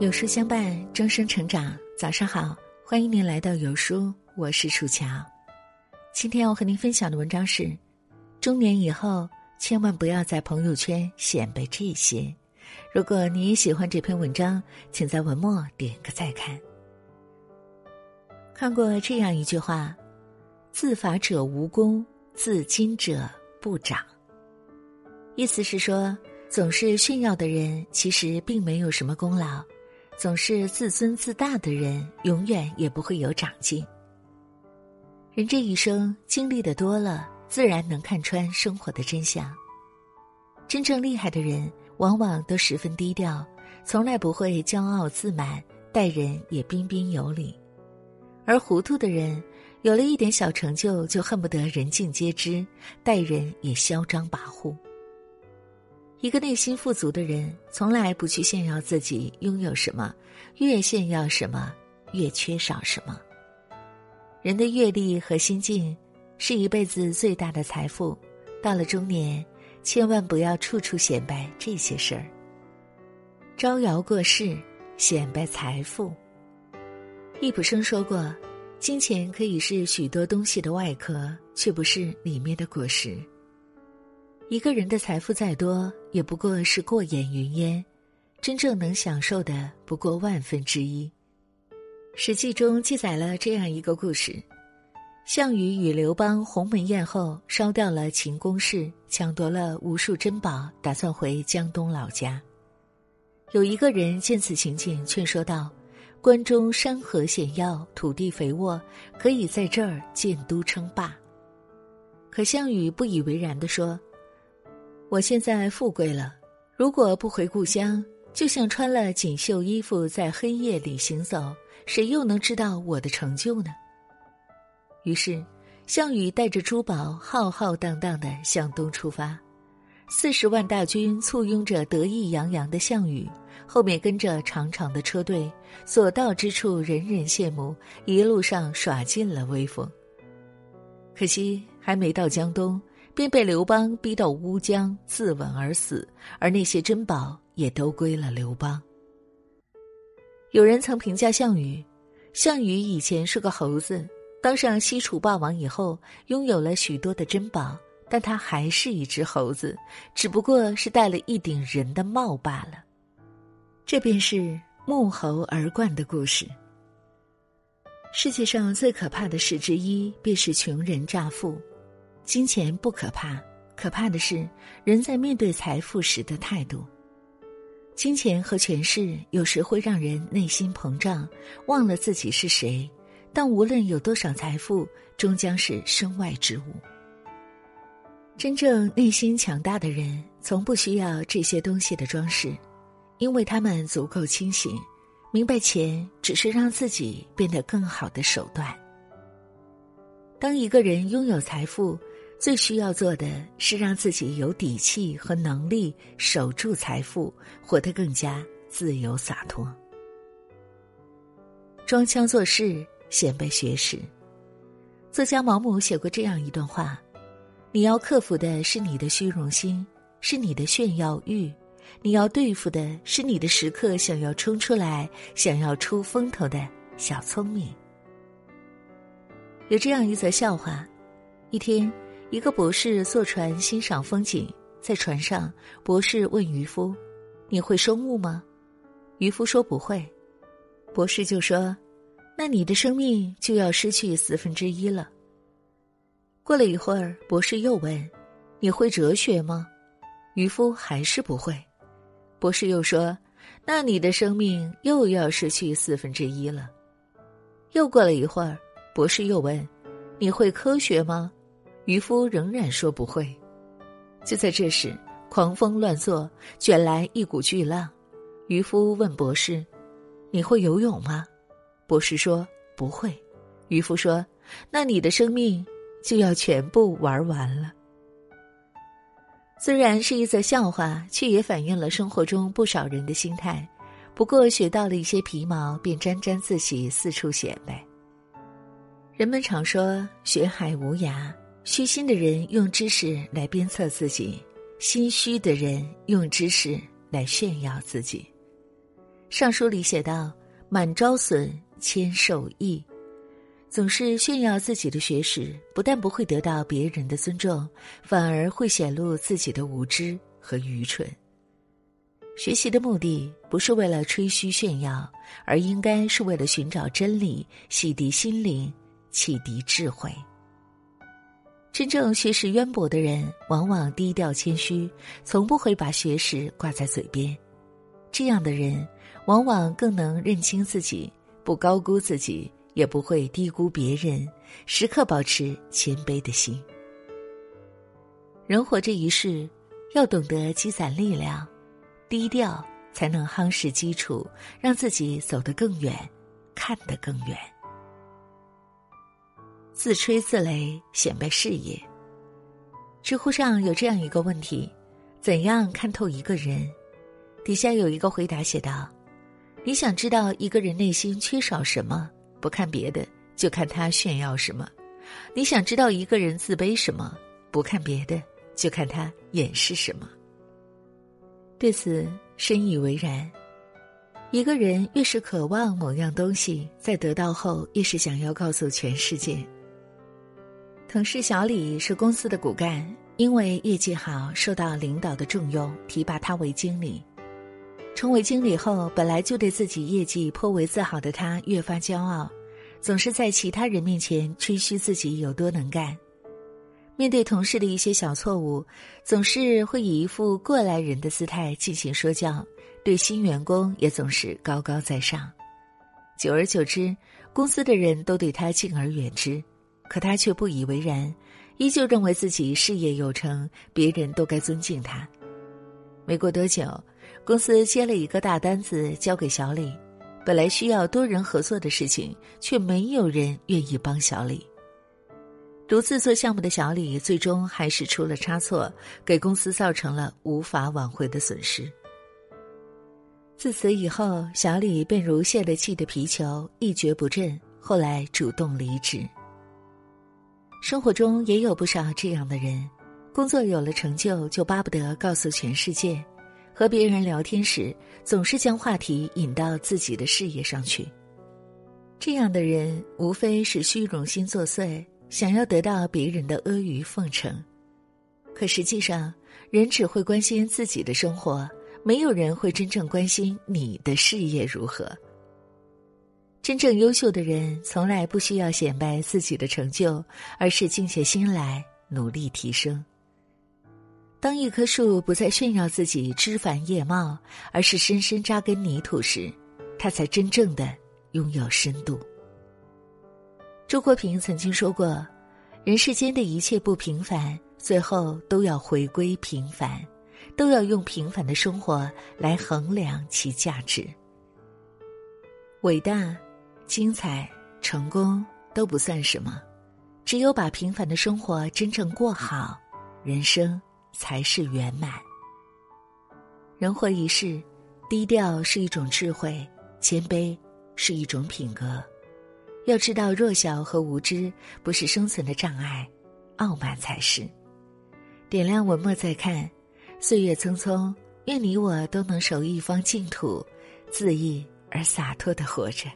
有书相伴，终生成长。早上好，欢迎您来到有书，我是楚乔。今天要和您分享的文章是：中年以后，千万不要在朋友圈显摆这些。如果你也喜欢这篇文章，请在文末点个再看。看过这样一句话：“自罚者无功，自矜者不长。”意思是说，总是炫耀的人，其实并没有什么功劳。总是自尊自大的人，永远也不会有长进。人这一生经历的多了，自然能看穿生活的真相。真正厉害的人，往往都十分低调，从来不会骄傲自满，待人也彬彬有礼；而糊涂的人，有了一点小成就，就恨不得人尽皆知，待人也嚣张跋扈。一个内心富足的人，从来不去炫耀自己拥有什么，越炫耀什么，越缺少什么。人的阅历和心境，是一辈子最大的财富。到了中年，千万不要处处显摆这些事儿。招摇过市，显摆财富。易卜生说过：“金钱可以是许多东西的外壳，却不是里面的果实。”一个人的财富再多，也不过是过眼云烟，真正能享受的不过万分之一。《史记》中记载了这样一个故事：项羽与刘邦鸿门宴后，烧掉了秦宫室，抢夺了无数珍宝，打算回江东老家。有一个人见此情景，劝说道：“关中山河险要，土地肥沃，可以在这儿建都称霸。”可项羽不以为然地说。我现在富贵了，如果不回故乡，就像穿了锦绣衣服在黑夜里行走，谁又能知道我的成就呢？于是，项羽带着珠宝浩浩荡荡的向东出发，四十万大军簇拥着得意洋洋的项羽，后面跟着长长的车队，所到之处人人羡慕，一路上耍尽了威风。可惜还没到江东。便被刘邦逼到乌江自刎而死，而那些珍宝也都归了刘邦。有人曾评价项羽：项羽以前是个猴子，当上西楚霸王以后，拥有了许多的珍宝，但他还是一只猴子，只不过是戴了一顶人的帽罢了。这便是沐猴而冠的故事。世界上最可怕的事之一，便是穷人乍富。金钱不可怕，可怕的是人在面对财富时的态度。金钱和权势有时会让人内心膨胀，忘了自己是谁。但无论有多少财富，终将是身外之物。真正内心强大的人，从不需要这些东西的装饰，因为他们足够清醒，明白钱只是让自己变得更好的手段。当一个人拥有财富，最需要做的是让自己有底气和能力守住财富，活得更加自由洒脱。装腔作势，显摆学识。作家毛姆写过这样一段话：你要克服的是你的虚荣心，是你的炫耀欲；你要对付的是你的时刻想要冲出来、想要出风头的小聪明。有这样一则笑话：一天。一个博士坐船欣赏风景，在船上，博士问渔夫：“你会生物吗？”渔夫说：“不会。”博士就说：“那你的生命就要失去四分之一了。”过了一会儿，博士又问：“你会哲学吗？”渔夫还是不会。博士又说：“那你的生命又要失去四分之一了。”又过了一会儿，博士又问：“你会科学吗？”渔夫仍然说不会。就在这时，狂风乱作，卷来一股巨浪。渔夫问博士：“你会游泳吗？”博士说：“不会。”渔夫说：“那你的生命就要全部玩完了。”虽然是一则笑话，却也反映了生活中不少人的心态。不过学到了一些皮毛，便沾沾自喜，四处显摆。人们常说“学海无涯”。虚心的人用知识来鞭策自己，心虚的人用知识来炫耀自己。尚书里写道：“满招损，谦受益。”总是炫耀自己的学识，不但不会得到别人的尊重，反而会显露自己的无知和愚蠢。学习的目的不是为了吹嘘炫耀，而应该是为了寻找真理，洗涤心灵，启迪智慧。真正学识渊博的人，往往低调谦虚，从不会把学识挂在嘴边。这样的人，往往更能认清自己，不高估自己。也不会低估别人，时刻保持谦卑的心。人活这一世，要懂得积攒力量，低调才能夯实基础，让自己走得更远，看得更远。自吹自擂显摆事业。知乎上有这样一个问题：怎样看透一个人？底下有一个回答写道：“你想知道一个人内心缺少什么？”不看别的，就看他炫耀什么。你想知道一个人自卑什么？不看别的，就看他掩饰什么。对此深以为然。一个人越是渴望某样东西，在得到后越是想要告诉全世界。同事小李是公司的骨干，因为业绩好，受到领导的重用，提拔他为经理。成为经理后，本来就对自己业绩颇为自豪的他越发骄傲，总是在其他人面前吹嘘自己有多能干。面对同事的一些小错误，总是会以一副过来人的姿态进行说教，对新员工也总是高高在上。久而久之，公司的人都对他敬而远之，可他却不以为然，依旧认为自己事业有成，别人都该尊敬他。没过多久。公司接了一个大单子交给小李，本来需要多人合作的事情，却没有人愿意帮小李。独自做项目的小李，最终还是出了差错，给公司造成了无法挽回的损失。自此以后，小李便如泄了气的皮球，一蹶不振。后来主动离职。生活中也有不少这样的人，工作有了成就，就巴不得告诉全世界。和别人聊天时，总是将话题引到自己的事业上去。这样的人无非是虚荣心作祟，想要得到别人的阿谀奉承。可实际上，人只会关心自己的生活，没有人会真正关心你的事业如何。真正优秀的人，从来不需要显摆自己的成就，而是静下心来努力提升。当一棵树不再炫耀自己枝繁叶茂，而是深深扎根泥土时，它才真正的拥有深度。周国平曾经说过：“人世间的一切不平凡，最后都要回归平凡，都要用平凡的生活来衡量其价值。伟大、精彩、成功都不算什么，只有把平凡的生活真正过好，人生。”才是圆满。人活一世，低调是一种智慧，谦卑是一种品格。要知道，弱小和无知不是生存的障碍，傲慢才是。点亮文末再看，岁月匆匆，愿你我都能守一方净土，恣意而洒脱的活着。